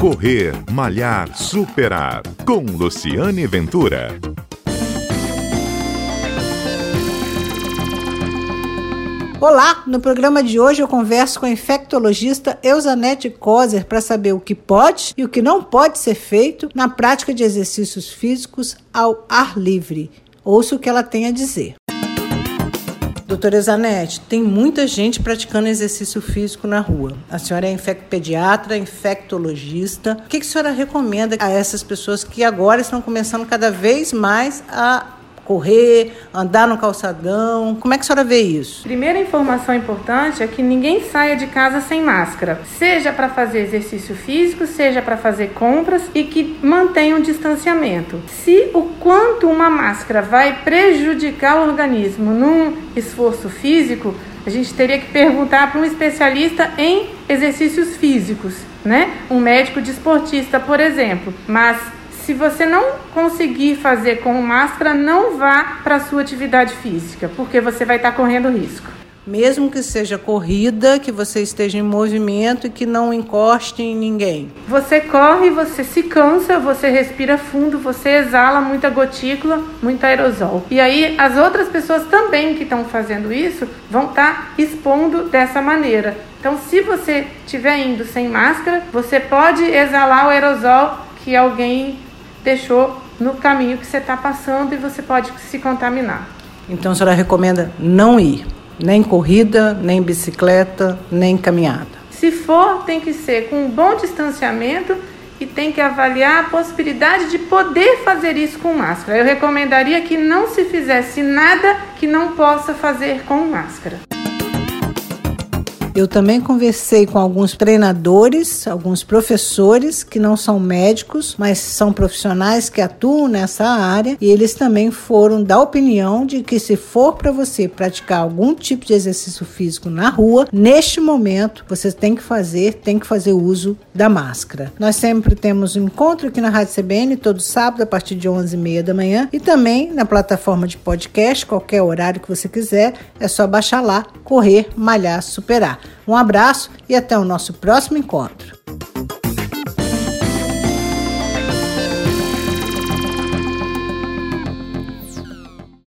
Correr, Malhar, Superar. Com Luciane Ventura. Olá, no programa de hoje eu converso com a infectologista Eusanete Kozer para saber o que pode e o que não pode ser feito na prática de exercícios físicos ao ar livre. Ouça o que ela tem a dizer. Doutora Zanete, tem muita gente praticando exercício físico na rua. A senhora é infectopediatra, infectologista. O que a senhora recomenda a essas pessoas que agora estão começando cada vez mais a correr, andar no calçadão? Como é que a senhora vê isso? Primeira informação importante é que ninguém saia de casa sem máscara, seja para fazer exercício físico, seja para fazer compras e que mantenha um distanciamento. Se o quanto uma máscara vai prejudicar o organismo num esforço físico, a gente teria que perguntar para um especialista em exercícios físicos, né? Um médico desportista, por exemplo. Mas se você não conseguir fazer com máscara, não vá para a sua atividade física, porque você vai estar tá correndo risco. Mesmo que seja corrida, que você esteja em movimento e que não encoste em ninguém. Você corre, você se cansa, você respira fundo, você exala muita gotícula, muito aerosol. E aí as outras pessoas também que estão fazendo isso vão estar tá expondo dessa maneira. Então, se você estiver indo sem máscara, você pode exalar o aerosol que alguém deixou no caminho que você está passando e você pode se contaminar. Então a senhora recomenda não ir, nem corrida, nem bicicleta, nem caminhada. Se for, tem que ser com um bom distanciamento e tem que avaliar a possibilidade de poder fazer isso com máscara. Eu recomendaria que não se fizesse nada que não possa fazer com máscara. Eu também conversei com alguns treinadores, alguns professores que não são médicos, mas são profissionais que atuam nessa área e eles também foram da opinião de que se for para você praticar algum tipo de exercício físico na rua, neste momento você tem que fazer, tem que fazer uso da máscara. Nós sempre temos um encontro aqui na Rádio CBN todo sábado a partir de 11h30 da manhã e também na plataforma de podcast, qualquer horário que você quiser, é só baixar lá, correr, malhar, superar. Um abraço e até o nosso próximo encontro.